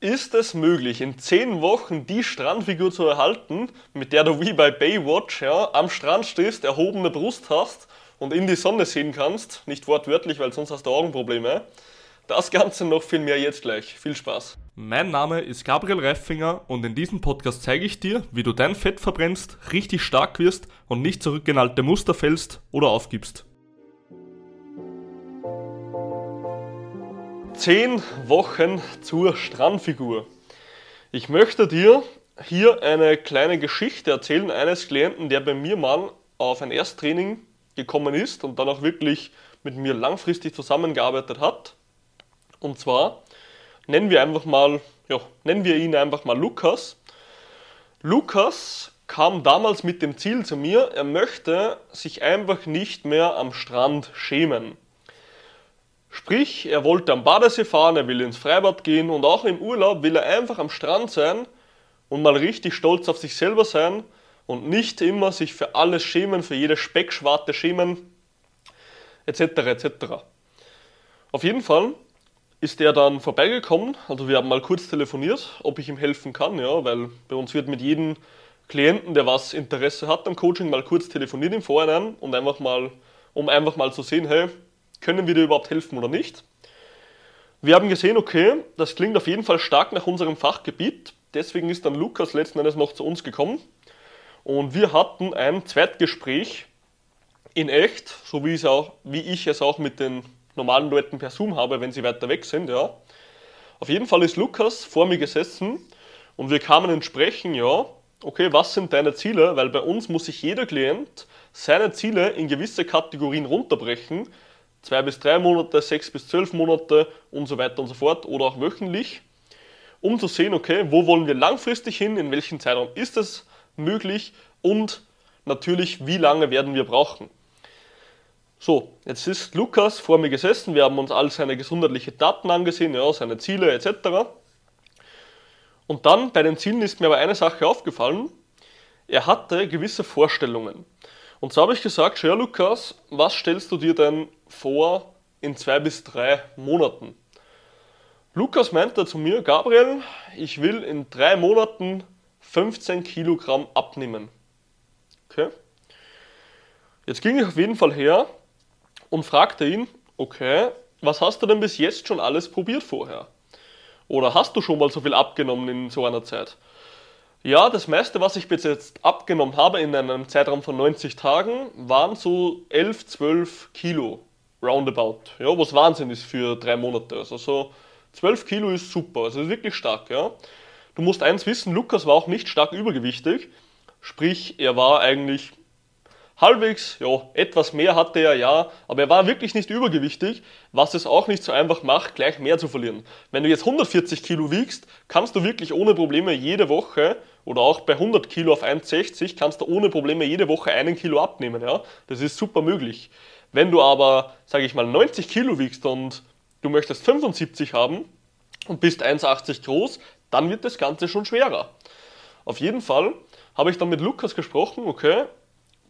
Ist es möglich, in 10 Wochen die Strandfigur zu erhalten, mit der du wie bei Baywatch ja, am Strand stehst, erhobene Brust hast und in die Sonne sehen kannst? Nicht wortwörtlich, weil sonst hast du Augenprobleme. Das Ganze noch viel mehr jetzt gleich. Viel Spaß. Mein Name ist Gabriel Reifinger und in diesem Podcast zeige ich dir, wie du dein Fett verbrennst, richtig stark wirst und nicht zurückgenalte Muster fällst oder aufgibst. 10 Wochen zur Strandfigur. Ich möchte dir hier eine kleine Geschichte erzählen eines Klienten, der bei mir mal auf ein Ersttraining gekommen ist und dann auch wirklich mit mir langfristig zusammengearbeitet hat. Und zwar nennen wir einfach mal, ja, nennen wir ihn einfach mal Lukas. Lukas kam damals mit dem Ziel zu mir, er möchte sich einfach nicht mehr am Strand schämen. Sprich, er wollte am Badesee fahren, er will ins Freibad gehen und auch im Urlaub will er einfach am Strand sein und mal richtig stolz auf sich selber sein und nicht immer sich für alles schämen, für jede Speckschwarte schämen, etc. etc. Auf jeden Fall ist er dann vorbeigekommen, also wir haben mal kurz telefoniert, ob ich ihm helfen kann, ja, weil bei uns wird mit jedem Klienten, der was Interesse hat am Coaching, mal kurz telefoniert im Vorhinein und einfach mal, um einfach mal zu sehen, hey, können wir dir überhaupt helfen oder nicht? Wir haben gesehen, okay, das klingt auf jeden Fall stark nach unserem Fachgebiet. Deswegen ist dann Lukas letzten Endes noch zu uns gekommen. Und wir hatten ein Zweitgespräch in echt, so wie, auch, wie ich es auch mit den normalen Leuten per Zoom habe, wenn sie weiter weg sind. Ja. Auf jeden Fall ist Lukas vor mir gesessen und wir kamen ins Sprechen, ja, okay, was sind deine Ziele? Weil bei uns muss sich jeder Klient seine Ziele in gewisse Kategorien runterbrechen, zwei bis drei Monate, sechs bis zwölf Monate und so weiter und so fort oder auch wöchentlich, um zu sehen, okay, wo wollen wir langfristig hin, in welchem Zeitraum ist es möglich und natürlich, wie lange werden wir brauchen. So, jetzt ist Lukas vor mir gesessen, wir haben uns all seine gesundheitlichen Daten angesehen, ja, seine Ziele etc. Und dann bei den Zielen ist mir aber eine Sache aufgefallen, er hatte gewisse Vorstellungen. Und so habe ich gesagt, ja Lukas, was stellst du dir denn vor in zwei bis drei Monaten? Lukas meinte zu mir, Gabriel, ich will in drei Monaten 15 Kilogramm abnehmen. Okay. Jetzt ging ich auf jeden Fall her und fragte ihn, okay, was hast du denn bis jetzt schon alles probiert vorher? Oder hast du schon mal so viel abgenommen in so einer Zeit? Ja, das meiste, was ich bis jetzt abgenommen habe in einem Zeitraum von 90 Tagen, waren so 11, 12 Kilo roundabout. Ja, was Wahnsinn ist für drei Monate. Also so 12 Kilo ist super, also ist wirklich stark. Ja. Du musst eins wissen, Lukas war auch nicht stark übergewichtig, sprich er war eigentlich halbwegs, ja, etwas mehr hatte er ja, aber er war wirklich nicht übergewichtig, was es auch nicht so einfach macht, gleich mehr zu verlieren. Wenn du jetzt 140 Kilo wiegst, kannst du wirklich ohne Probleme jede Woche oder auch bei 100 Kilo auf 1,60 kannst du ohne Probleme jede Woche einen Kilo abnehmen, ja. Das ist super möglich. Wenn du aber, sage ich mal, 90 Kilo wiegst und du möchtest 75 haben und bist 1,80 groß, dann wird das Ganze schon schwerer. Auf jeden Fall habe ich dann mit Lukas gesprochen, okay,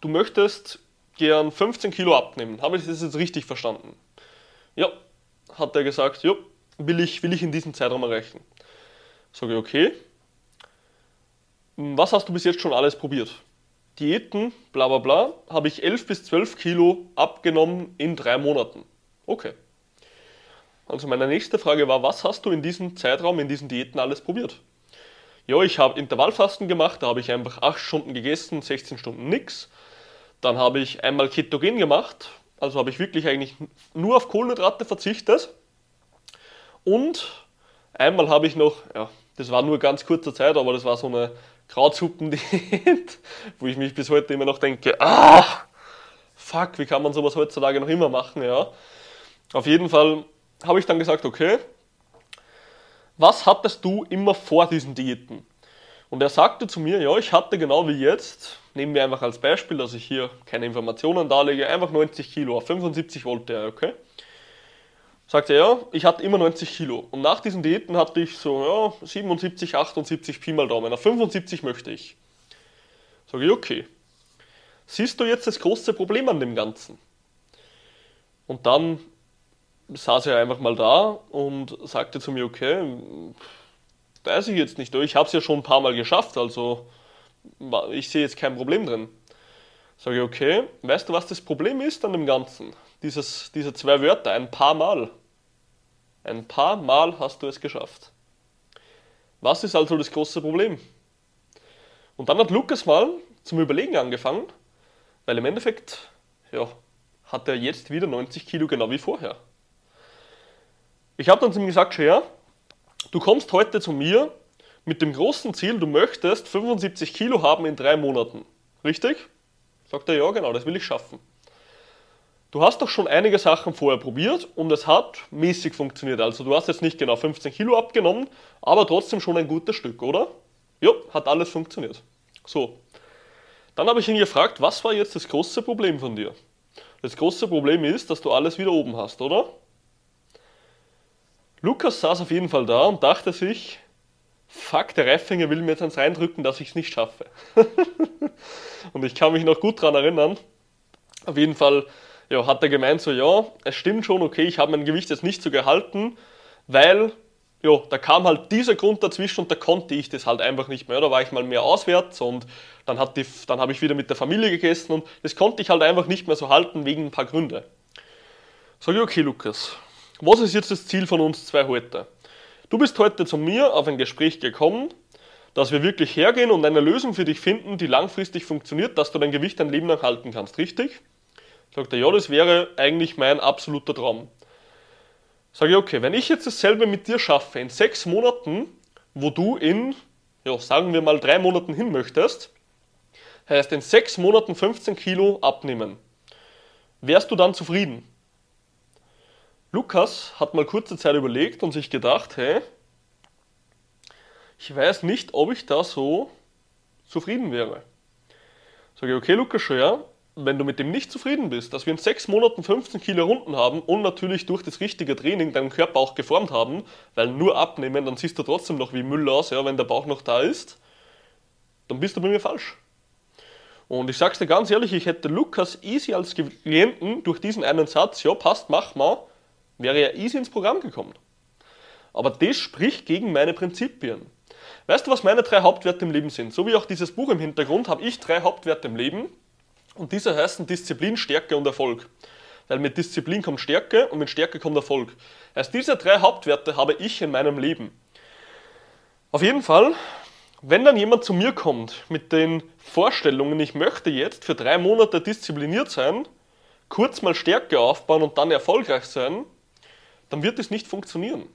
du möchtest gern 15 Kilo abnehmen. Habe ich das jetzt richtig verstanden? Ja, hat er gesagt, ja, will ich, will ich in diesem Zeitraum erreichen. Sage ich, okay. Was hast du bis jetzt schon alles probiert? Diäten, bla bla bla, habe ich 11 bis 12 Kilo abgenommen in drei Monaten. Okay. Also meine nächste Frage war, was hast du in diesem Zeitraum, in diesen Diäten alles probiert? Ja, ich habe Intervallfasten gemacht, da habe ich einfach 8 Stunden gegessen, 16 Stunden nichts. Dann habe ich einmal Ketogen gemacht, also habe ich wirklich eigentlich nur auf Kohlenhydrate verzichtet. Und einmal habe ich noch, ja, das war nur ganz kurze Zeit, aber das war so eine Krautsuppen-Diät, wo ich mich bis heute immer noch denke, ah, fuck, wie kann man sowas heutzutage noch immer machen, ja. Auf jeden Fall habe ich dann gesagt, okay, was hattest du immer vor diesen Diäten? Und er sagte zu mir, ja, ich hatte genau wie jetzt, nehmen wir einfach als Beispiel, dass ich hier keine Informationen darlege, einfach 90 Kilo, auf 75 wollte er, okay? Sagte er, ja, ich hatte immer 90 Kilo. Und nach diesen Diäten hatte ich so, ja, 77, 78 Pi mal Daumen. Auf 75 möchte ich. Sage ich, okay. Siehst du jetzt das große Problem an dem Ganzen? Und dann saß er einfach mal da und sagte zu mir, okay, weiß ich jetzt nicht. Ich habe es ja schon ein paar Mal geschafft, also ich sehe jetzt kein Problem drin. Sage ich, okay, weißt du, was das Problem ist an dem Ganzen? Dieses, diese zwei Wörter, ein paar Mal. Ein paar Mal hast du es geschafft. Was ist also das große Problem? Und dann hat Lukas mal zum Überlegen angefangen, weil im Endeffekt, ja, hat er jetzt wieder 90 Kilo genau wie vorher. Ich habe dann zu ihm gesagt, ja, du kommst heute zu mir mit dem großen Ziel, du möchtest 75 Kilo haben in drei Monaten. Richtig? Sagt er, ja, genau, das will ich schaffen. Du hast doch schon einige Sachen vorher probiert und es hat mäßig funktioniert. Also du hast jetzt nicht genau 15 Kilo abgenommen, aber trotzdem schon ein gutes Stück, oder? Ja, hat alles funktioniert. So. Dann habe ich ihn gefragt, was war jetzt das große Problem von dir? Das große Problem ist, dass du alles wieder oben hast, oder? Lukas saß auf jeden Fall da und dachte sich, fuck, der Reifinger will mir jetzt eins reindrücken, dass ich es nicht schaffe. und ich kann mich noch gut daran erinnern. Auf jeden Fall ja, hat er gemeint, so ja, es stimmt schon, okay, ich habe mein Gewicht jetzt nicht so gehalten, weil ja, da kam halt dieser Grund dazwischen und da konnte ich das halt einfach nicht mehr. Da war ich mal mehr auswärts und dann, dann habe ich wieder mit der Familie gegessen und das konnte ich halt einfach nicht mehr so halten wegen ein paar Gründe. Sag ich, okay, Lukas, was ist jetzt das Ziel von uns zwei heute? Du bist heute zu mir auf ein Gespräch gekommen, dass wir wirklich hergehen und eine Lösung für dich finden, die langfristig funktioniert, dass du dein Gewicht dein Leben lang halten kannst, richtig? Sagt er, ja, das wäre eigentlich mein absoluter Traum. Sage ich, okay, wenn ich jetzt dasselbe mit dir schaffe, in sechs Monaten, wo du in, ja, sagen wir mal drei Monaten hin möchtest, heißt in sechs Monaten 15 Kilo abnehmen. Wärst du dann zufrieden? Lukas hat mal kurze Zeit überlegt und sich gedacht, hey, ich weiß nicht, ob ich da so zufrieden wäre. Sage ich, okay, Lukas, ja, wenn du mit dem nicht zufrieden bist, dass wir in sechs Monaten 15 Kilo Runden haben und natürlich durch das richtige Training deinen Körper auch geformt haben, weil nur abnehmen, dann siehst du trotzdem noch wie Müll aus, ja, wenn der Bauch noch da ist, dann bist du bei mir falsch. Und ich sag's dir ganz ehrlich, ich hätte Lukas easy als Klienten durch diesen einen Satz, ja passt, mach mal, wäre er easy ins Programm gekommen. Aber das spricht gegen meine Prinzipien. Weißt du, was meine drei Hauptwerte im Leben sind? So wie auch dieses Buch im Hintergrund habe ich drei Hauptwerte im Leben und diese heißen Disziplin, Stärke und Erfolg. Weil mit Disziplin kommt Stärke und mit Stärke kommt Erfolg. Erst diese drei Hauptwerte habe ich in meinem Leben. Auf jeden Fall, wenn dann jemand zu mir kommt mit den Vorstellungen, ich möchte jetzt für drei Monate diszipliniert sein, kurz mal Stärke aufbauen und dann erfolgreich sein, dann wird es nicht funktionieren.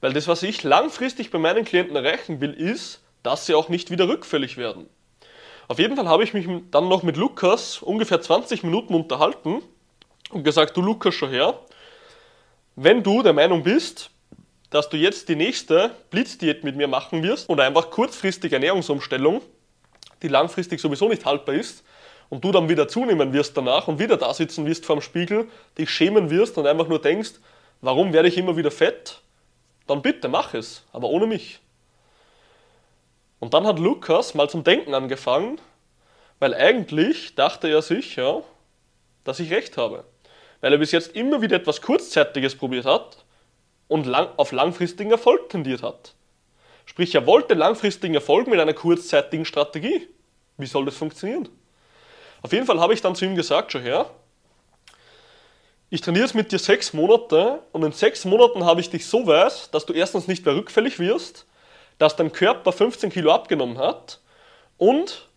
Weil das, was ich langfristig bei meinen Klienten erreichen will, ist, dass sie auch nicht wieder rückfällig werden. Auf jeden Fall habe ich mich dann noch mit Lukas ungefähr 20 Minuten unterhalten und gesagt, du Lukas, schon her, wenn du der Meinung bist, dass du jetzt die nächste Blitzdiät mit mir machen wirst oder einfach kurzfristig Ernährungsumstellung, die langfristig sowieso nicht haltbar ist, und du dann wieder zunehmen wirst danach und wieder da sitzen wirst vorm Spiegel, dich schämen wirst und einfach nur denkst, warum werde ich immer wieder fett, dann bitte mach es, aber ohne mich. Und dann hat Lukas mal zum Denken angefangen, weil eigentlich dachte er sich, dass ich recht habe. Weil er bis jetzt immer wieder etwas Kurzzeitiges probiert hat und lang, auf langfristigen Erfolg tendiert hat. Sprich, er wollte langfristigen Erfolg mit einer kurzzeitigen Strategie. Wie soll das funktionieren? Auf jeden Fall habe ich dann zu ihm gesagt, schau her, ich trainiere jetzt mit dir sechs Monate und in sechs Monaten habe ich dich so weit, dass du erstens nicht mehr rückfällig wirst, dass dein Körper 15 Kilo abgenommen hat und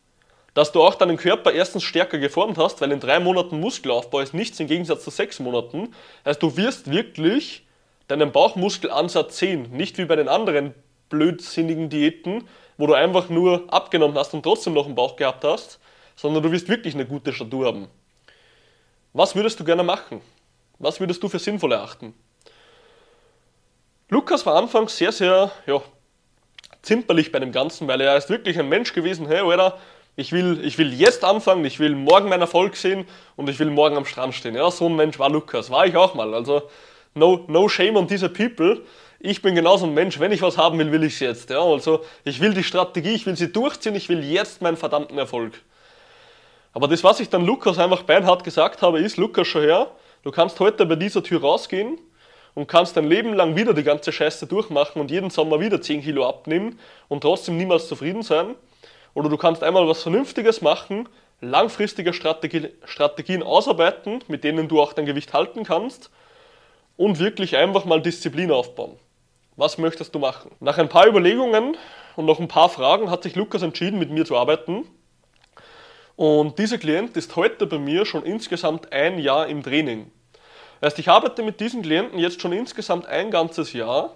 dass du auch deinen Körper erstens stärker geformt hast, weil in drei Monaten Muskelaufbau ist nichts im Gegensatz zu sechs Monaten. Also du wirst wirklich deinen Bauchmuskelansatz sehen, nicht wie bei den anderen blödsinnigen Diäten, wo du einfach nur abgenommen hast und trotzdem noch einen Bauch gehabt hast, sondern du wirst wirklich eine gute Statur haben. Was würdest du gerne machen? Was würdest du für sinnvoll erachten? Lukas war anfangs sehr, sehr ja, zimperlich bei dem Ganzen, weil er ist wirklich ein Mensch gewesen, hey, Alter, ich will, ich will jetzt anfangen, ich will morgen meinen Erfolg sehen und ich will morgen am Strand stehen. Ja, so ein Mensch war Lukas, war ich auch mal. Also, no, no shame on diese people. Ich bin genauso ein Mensch, wenn ich was haben will, will ich es jetzt. Ja, also, ich will die Strategie, ich will sie durchziehen, ich will jetzt meinen verdammten Erfolg. Aber das, was ich dann Lukas einfach beinhart gesagt habe, ist, Lukas, schau her, du kannst heute bei dieser Tür rausgehen und kannst dein Leben lang wieder die ganze Scheiße durchmachen und jeden Sommer wieder 10 Kilo abnehmen und trotzdem niemals zufrieden sein. Oder du kannst einmal was Vernünftiges machen, langfristige Strategie, Strategien ausarbeiten, mit denen du auch dein Gewicht halten kannst und wirklich einfach mal Disziplin aufbauen. Was möchtest du machen? Nach ein paar Überlegungen und noch ein paar Fragen hat sich Lukas entschieden, mit mir zu arbeiten. Und dieser Klient ist heute bei mir schon insgesamt ein Jahr im Training. Heißt, ich arbeite mit diesem Klienten jetzt schon insgesamt ein ganzes Jahr.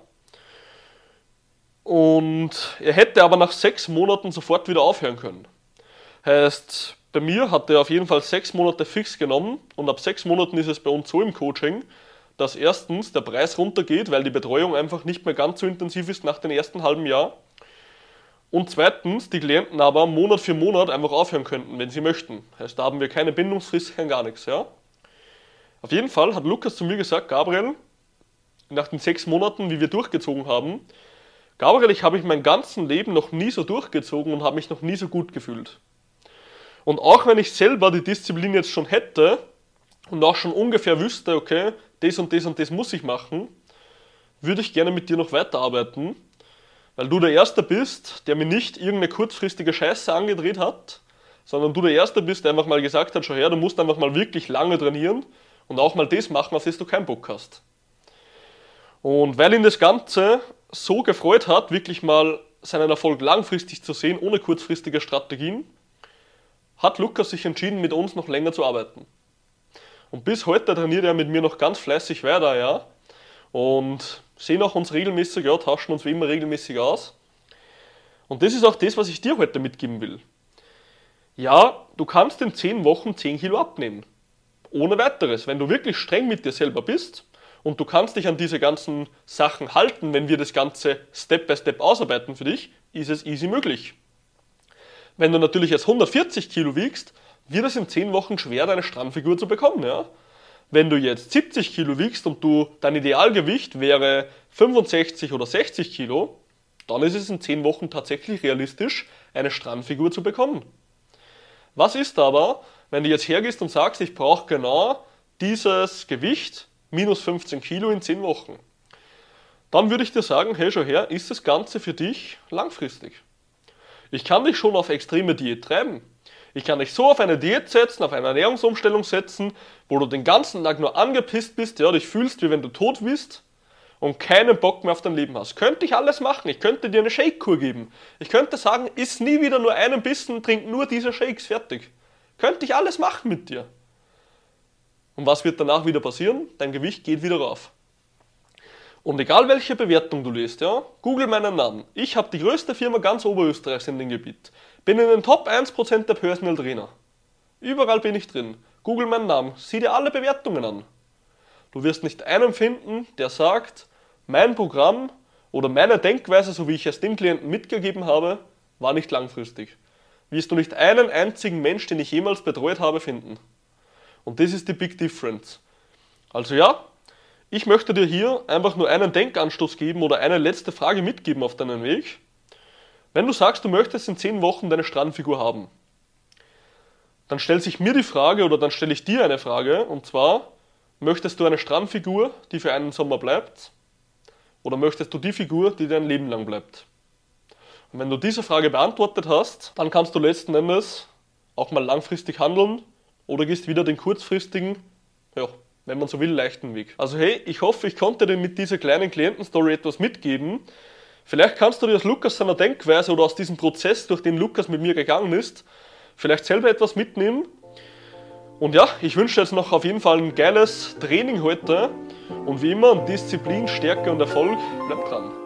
Und er hätte aber nach sechs Monaten sofort wieder aufhören können. Heißt, bei mir hat er auf jeden Fall sechs Monate fix genommen und ab sechs Monaten ist es bei uns so im Coaching, dass erstens der Preis runtergeht, weil die Betreuung einfach nicht mehr ganz so intensiv ist nach dem ersten halben Jahr. Und zweitens, die Klienten aber Monat für Monat einfach aufhören könnten, wenn sie möchten. Heißt, da haben wir keine Bindungsfrist, kein gar nichts. Ja? Auf jeden Fall hat Lukas zu mir gesagt, Gabriel, nach den sechs Monaten, wie wir durchgezogen haben, Gabriel, ich habe mich mein ganzes Leben noch nie so durchgezogen und habe mich noch nie so gut gefühlt. Und auch wenn ich selber die Disziplin jetzt schon hätte und auch schon ungefähr wüsste, okay, das und das und das muss ich machen, würde ich gerne mit dir noch weiterarbeiten, weil du der Erste bist, der mir nicht irgendeine kurzfristige Scheiße angedreht hat, sondern du der Erste bist, der einfach mal gesagt hat, schau her, du musst einfach mal wirklich lange trainieren und auch mal das machen, auf das du keinen Bock hast. Und weil ihn das Ganze so gefreut hat, wirklich mal seinen Erfolg langfristig zu sehen, ohne kurzfristige Strategien, hat Lukas sich entschieden, mit uns noch länger zu arbeiten. Und bis heute trainiert er mit mir noch ganz fleißig weiter, ja. Und sehen auch uns regelmäßig, ja, tauschen uns wie immer regelmäßig aus. Und das ist auch das, was ich dir heute mitgeben will. Ja, du kannst in 10 Wochen 10 Kilo abnehmen. Ohne weiteres. Wenn du wirklich streng mit dir selber bist und du kannst dich an diese ganzen Sachen halten, wenn wir das Ganze Step by Step ausarbeiten für dich, ist es easy möglich. Wenn du natürlich jetzt 140 Kilo wiegst, wird es in 10 Wochen schwer, deine Strandfigur zu bekommen. Ja? Wenn du jetzt 70 Kilo wiegst und du dein Idealgewicht wäre 65 oder 60 Kilo, dann ist es in 10 Wochen tatsächlich realistisch, eine Strandfigur zu bekommen. Was ist aber, wenn du jetzt hergehst und sagst, ich brauche genau dieses Gewicht, minus 15 Kilo in 10 Wochen? Dann würde ich dir sagen, hey, schau her, ist das Ganze für dich langfristig? Ich kann dich schon auf extreme Diät treiben. Ich kann dich so auf eine Diät setzen, auf eine Ernährungsumstellung setzen, wo du den ganzen Tag nur angepisst bist, ja, dich fühlst, wie wenn du tot bist und keinen Bock mehr auf dein Leben hast. Könnte ich alles machen. Ich könnte dir eine Shake-Kur geben. Ich könnte sagen, iss nie wieder nur einen Bissen, trink nur diese Shakes, fertig. Könnte ich alles machen mit dir. Und was wird danach wieder passieren? Dein Gewicht geht wieder rauf. Und egal welche Bewertung du liest, ja, google meinen Namen. Ich habe die größte Firma ganz Oberösterreichs in dem Gebiet. Bin in den Top 1% der Personal Trainer. Überall bin ich drin. Google meinen Namen, sieh dir alle Bewertungen an. Du wirst nicht einen finden, der sagt, mein Programm oder meine Denkweise, so wie ich es dem Klienten mitgegeben habe, war nicht langfristig. Wirst du nicht einen einzigen Mensch, den ich jemals betreut habe, finden. Und das ist die Big Difference. Also ja, ich möchte dir hier einfach nur einen Denkanstoß geben oder eine letzte Frage mitgeben auf deinen Weg. Wenn du sagst, du möchtest in 10 Wochen deine Strandfigur haben, dann stellt sich mir die Frage oder dann stelle ich dir eine Frage und zwar, möchtest du eine Strandfigur, die für einen Sommer bleibt oder möchtest du die Figur, die dein Leben lang bleibt? Wenn du diese Frage beantwortet hast, dann kannst du letzten Endes auch mal langfristig handeln oder gehst wieder den kurzfristigen, ja, wenn man so will, leichten Weg. Also hey, ich hoffe, ich konnte dir mit dieser kleinen Klientenstory etwas mitgeben. Vielleicht kannst du dir aus Lukas seiner Denkweise oder aus diesem Prozess, durch den Lukas mit mir gegangen ist, vielleicht selber etwas mitnehmen. Und ja, ich wünsche dir jetzt noch auf jeden Fall ein geiles Training heute. Und wie immer, Disziplin, Stärke und Erfolg, bleib dran.